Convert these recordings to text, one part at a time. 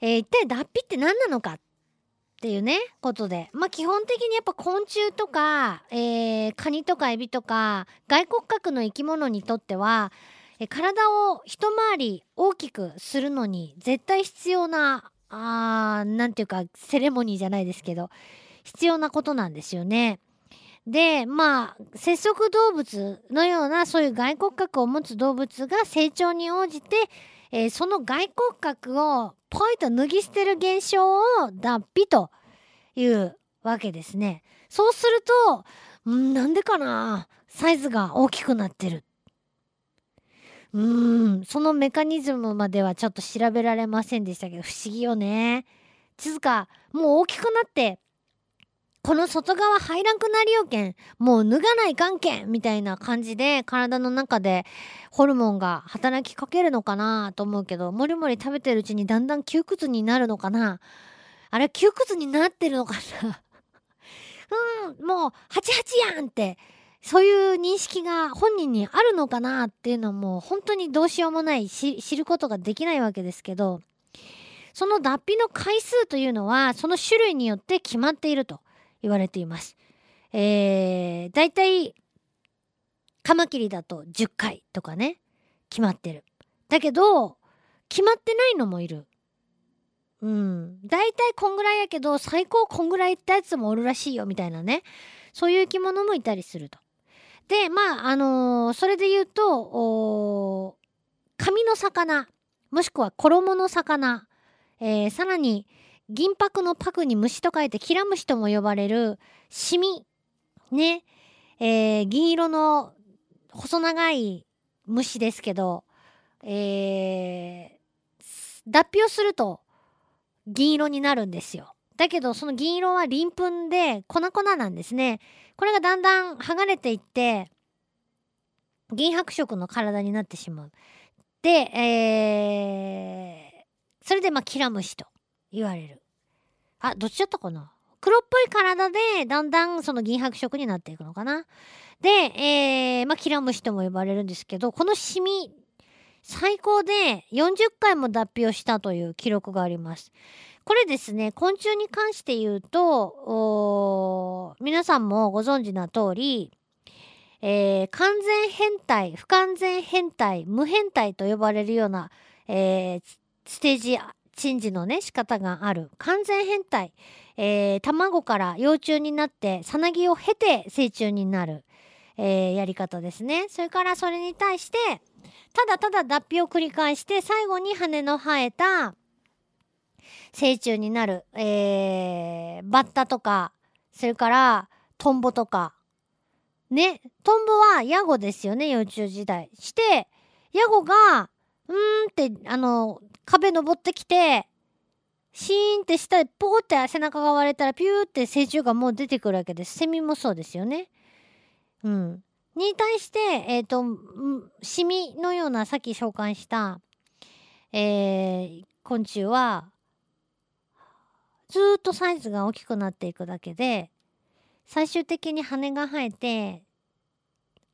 えー、一体脱皮って何なのかっていうねことでまあ基本的にやっぱ昆虫とか、えー、カニとかエビとか外骨格の生き物にとっては、体を一回り大きくするのに絶対必要なあーなんていうかセレモニーじゃないですけど必要なことなんですよね。でまあ節足動物のようなそういう外骨格を持つ動物が成長に応じて、えー、その外骨格をポイと脱ぎ捨てる現象を脱皮というわけですね。そうすると、んなんでかな？サイズが大きくなってる。うーん、そのメカニズムまではちょっと調べられませんでしたけど、不思議よね。つうか、もう大きくなって、この外側入らんくなりよけん。もう脱がないかんけんみたいな感じで体の中でホルモンが働きかけるのかなと思うけど、もりもり食べてるうちにだんだん窮屈になるのかな？あれ窮屈になってるのかな？うん、もう、ハチハチやんって、そういう認識が本人にあるのかなっていうのも本当にどうしようもない知ることができないわけですけど、その脱皮の回数というのはその種類によって決まっていると。言われています。えー、だいたいカマキリだと10回とかね、決まってる。だけど、決まってないのもいる。うん。だいたいこんぐらいやけど、最高こんぐらいってやつもおるらしいよ、みたいなね。そういう生き物もいたりすると。で、まあ、あのー、それで言うと、紙の魚、もしくは衣の魚、えー、さらに、銀箔のパクに虫と書いてキラムシとも呼ばれるシミね、えー、銀色の細長い虫ですけど、えー、脱皮をすると銀色になるんですよ。だけどその銀色は鱗粉で粉々なんですね。これがだんだん剥がれていって銀白色の体になってしまう。で、えー、それでまあキラムシと言われる。あ、どっちだったかな？黒っぽい体で、だんだんその銀白色になっていくのかな？で、えー、まあ、キラムシとも呼ばれるんですけど、このシミ、最高で40回も脱皮をしたという記録があります。これですね、昆虫に関して言うと、皆さんもご存知な通り、えー、完全変態、不完全変態、無変態と呼ばれるような、えー、ステージチンジのね仕方がある。完全変態、えー、卵から幼虫になってさなぎを経て成虫になる、えー、やり方ですね。それからそれに対してただただ脱皮を繰り返して最後に羽の生えた成虫になる、えー、バッタとかそれからトンボとか。ねトンボはヤゴですよね幼虫時代。してヤゴがーんってあの壁登ってきて、シーンって下でポーって背中が割れたらピューって成虫がもう出てくるわけです。セミもそうですよね。うん。に対して、えっ、ー、と、シミのようなさっき紹介した、えー、昆虫は、ずっとサイズが大きくなっていくだけで、最終的に羽が生えて、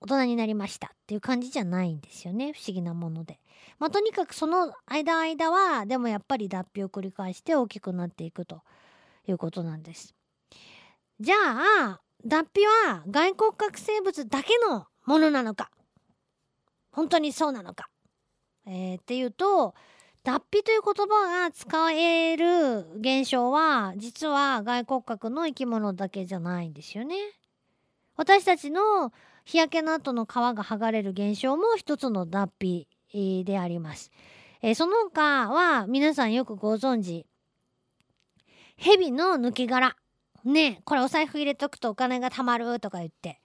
大人になりましたっていう感じじゃないんですよね。不思議なもので。まあ、とにかくその間間はでもやっぱり脱皮を繰り返して大きくなっていくということなんです。じゃあ脱皮は外骨格生物だけのものなのか？本当にそうなのか、えー、っていうと脱皮という言葉が使える現象は実は外骨格の生き物だけじゃないんですよね。私たちの日焼けの後の皮が剥がれる現象も一つの脱皮であります。えー、その他は皆さんよくご存知蛇の抜き殻ねこれお財布入れとくとお金が貯まるとか言って、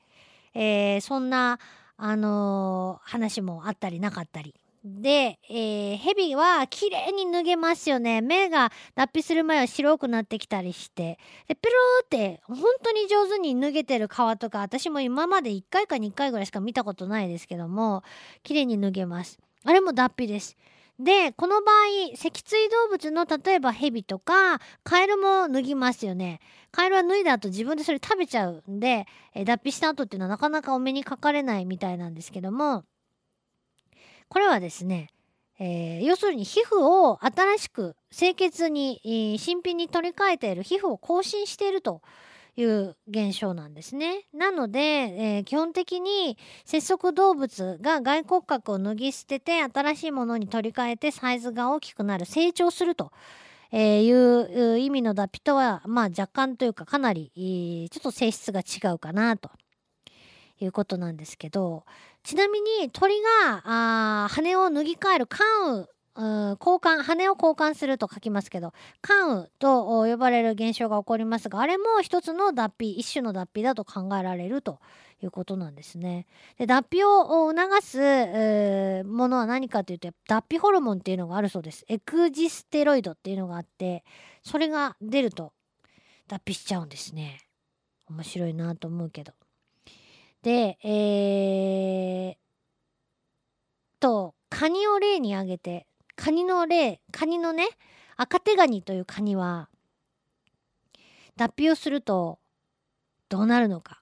えー、そんな、あのー、話もあったりなかったりで、えー、蛇は綺麗に脱げますよね。目が脱皮する前は白くなってきたりして。で、ペローって本当に上手に脱げてる皮とか、私も今まで1回か2回ぐらいしか見たことないですけども、綺麗に脱げます。あれも脱皮です。で、この場合、脊椎動物の例えばヘビとか、カエルも脱ぎますよね。カエルは脱いだ後自分でそれ食べちゃうんで、え脱皮した後っていうのはなかなかお目にかかれないみたいなんですけども、これはですね、えー要するに皮膚を新しく清潔に、えー新品に取り替えている皮膚を更新しているという現象なんですね。なので、えー基本的に節足動物が外骨格を脱ぎ捨てて新しいものに取り替えてサイズが大きくなる成長すると。えいう意味の脱皮とは、まあ若干というかかなり、ちょっと性質が違うかなということなんですけど、ちなみに鳥があ羽を脱ぎ替える関羽交換羽を交換すると書きますけど関羽と呼ばれる現象が起こりますがあれも一つの脱皮一種の脱皮だと考えられるということなんですね。で脱皮を促す、えーものは何かというと脱皮ホルモンっていうのがあるそうです。エクジステロイドっていうのがあってそれが出ると脱皮しちゃうんですね。面白いなと思うけど。で、えー、とカニを例に挙げてカニの例カニのね赤手ガニというカニは脱皮をするとどうなるのか。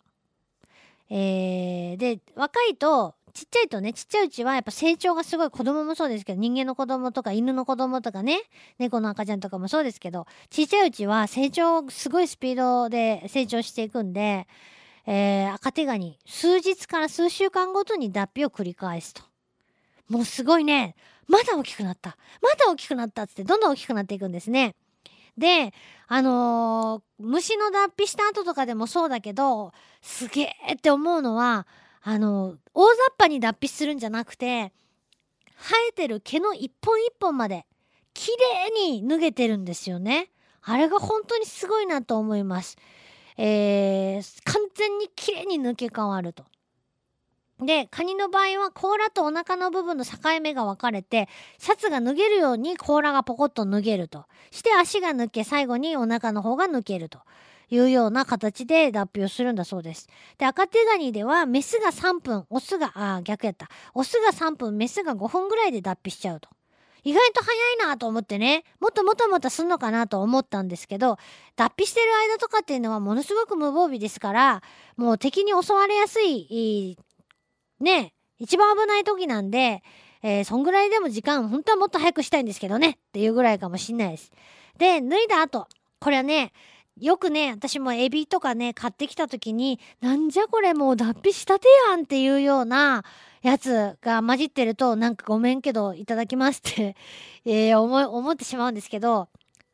えー、で若いとちっちゃいとねちっちゃいうちはやっぱ成長がすごい子供もそうですけど人間の子供とか犬の子供とかね猫の赤ちゃんとかもそうですけどちっちゃいうちは成長すごいスピードで成長していくんで、えー赤手ガニ数日から数週間ごとに脱皮を繰り返すと。もうすごいねまだ大きくなったまだ大きくなったっつってどんどん大きくなっていくんですね。であのー虫の脱皮した後とかでもそうだけどすげえって思うのはあの大雑把に脱皮するんじゃなくて生えてる毛の一本一本まで綺麗に脱げてるんですよね。あれが本当にすごいなと思います。えー完全に綺麗に抜け変わると。でカニの場合は甲羅とお腹の部分の境目が分かれてシャツが脱げるように甲羅がポコッと脱げるとして足が抜け最後にお腹の方が抜けるというような形で脱皮をするんだそうです。で赤手ガニではメスが3分オスがあ逆やったオスが3分メスが5分ぐらいで脱皮しちゃうと。意外と早いなと思ってねもっともっともっとすんのかなと思ったんですけど脱皮してる間とかっていうのはものすごく無防備ですからもう敵に襲われやすいね一番危ない時なんで、えーそんぐらいでも時間本当はもっと早くしたいんですけどねっていうぐらいかもしんないです。で脱いだ後これはねよくね私もエビとかね買ってきた時になんじゃこれもう脱皮したてやんっていうようなやつが混じってるとなんかごめんけどいただきますって、えー思ってしまうんですけど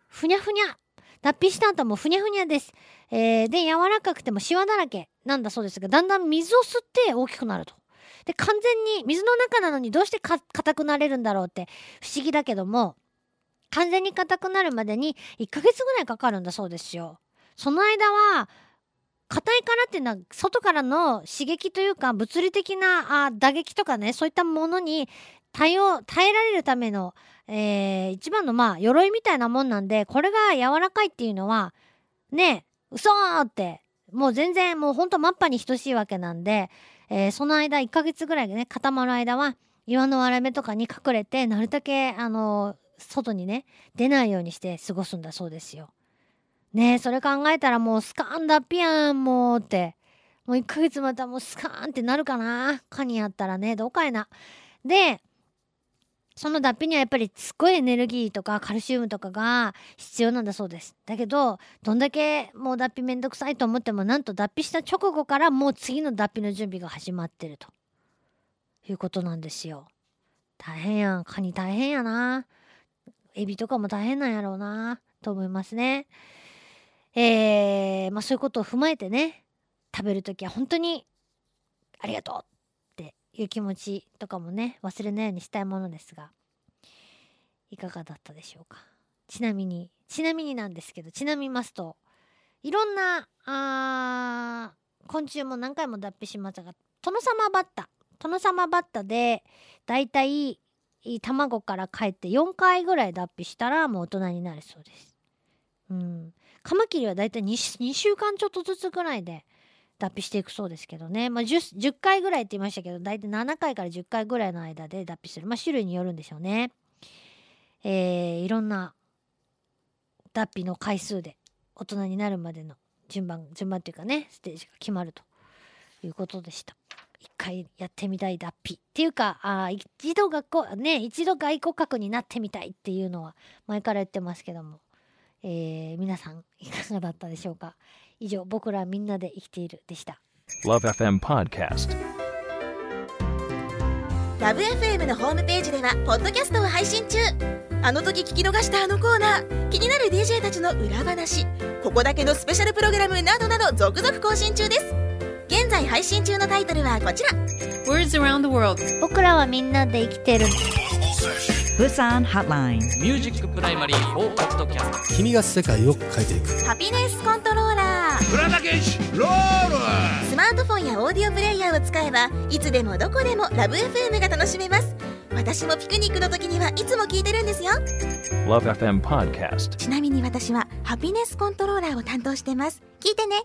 ふにゃふにゃ脱皮した後もふにゃふにゃです。えーで柔らかくてもシワだらけなんだそうですがだんだん水を吸って大きくなると。で完全に水の中なのにどうしてか硬くなれるんだろうって不思議だけども完全に硬くなるまでに1ヶ月ぐらいかかるんだそうですよ。その間は硬いからっていうのは外からの刺激というか物理的なあ打撃とかねそういったものに対応耐えられるための、えー一番のまあ鎧みたいなもんなんでこれが柔らかいっていうのはね嘘ーってもう全然もうほんとマッパに等しいわけなんで、えーその間1ヶ月ぐらいでね固まる間は岩の割れ目とかに隠れてなるだけあの外にね出ないようにして過ごすんだそうですよ。ねえそれ考えたらもうスカーンだっぴやんもうってもう1ヶ月またもうスカーンってなるかな？カニやったらねどうかいな。でその脱皮にはやっぱりすっごいエネルギーとかカルシウムとかが必要なんだそうです。だけどどんだけもう脱皮めんどくさいと思ってもなんと脱皮した直後からもう次の脱皮の準備が始まってるということなんですよ。大変やんカニ大変やなエビとかも大変なんやろうなと思いますね。えー、まあそういうことを踏まえてね食べる時は本当にありがとういう気持ちとかもね忘れないようにしたいものですがいかがだったでしょうか？ちなみにちなみになんですけどちなみますといろんなあ昆虫も何回も脱皮しましたがトノサマバッタトノサマバッタでだいたい卵から帰って4回ぐらい脱皮したらもう大人になるそうです。うん、カマキリはだいたい 2, 2週間ちょっとずつぐらいで脱皮していくそうですけどね、まあ、10, 10回ぐらいって言いましたけどだいたい7回から10回ぐらいの間で脱皮する、まあ、種類によるんでしょうね。えー、いろんな脱皮の回数で大人になるまでの順番順番っていうかねステージが決まるということでした。一回やってみたい脱皮っていうかあ一度学校ね一度外骨格になってみたいっていうのは前から言ってますけども、えー、皆さんいかがだったでしょうか？以上僕らみんなで生きているでした。LoveFM Podcast ラブ f m のホームページではポッドキャストを配信中。あの時聞き逃したあのコーナー気になる DJ たちの裏話。ここだけのスペシャルプログラムなどなど続々更新中です。現在配信中のタイトルはこちら。Words around the world. 僕らはみんなで生きてる。Busan Hotline. ミュージックプライマリー4ポッドキャスト君が世界を変えていく。ハピネスコントローラー浦田健士ロール。スマートフォンやオーディオプレイヤーを使えばいつでもどこでもラブ f m が楽しめます。私もピクニックの時にはいつも聞いてるんですよ。LoveFM Podcast ちなみに私はハピネスコントローラーを担当してます。聞いてね